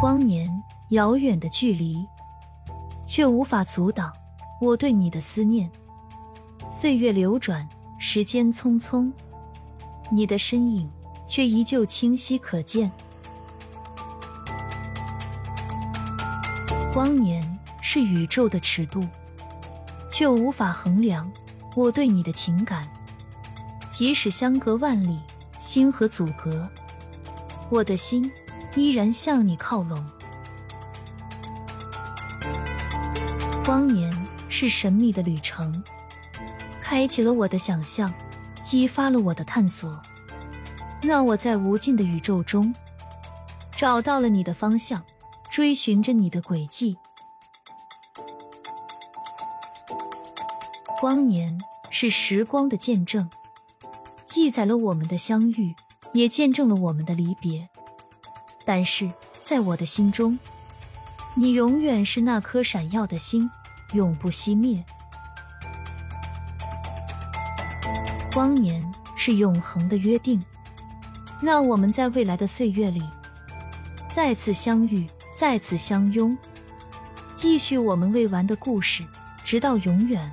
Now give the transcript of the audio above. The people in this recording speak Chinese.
光年遥远的距离，却无法阻挡我对你的思念。岁月流转，时间匆匆，你的身影却依旧清晰可见。光年是宇宙的尺度，却无法衡量我对你的情感。即使相隔万里，星河阻隔，我的心依然向你靠拢。光年是神秘的旅程，开启了我的想象，激发了我的探索，让我在无尽的宇宙中找到了你的方向。追寻着你的轨迹，光年是时光的见证，记载了我们的相遇，也见证了我们的离别。但是在我的心中，你永远是那颗闪耀的星，永不熄灭。光年是永恒的约定，让我们在未来的岁月里再次相遇。再次相拥，继续我们未完的故事，直到永远。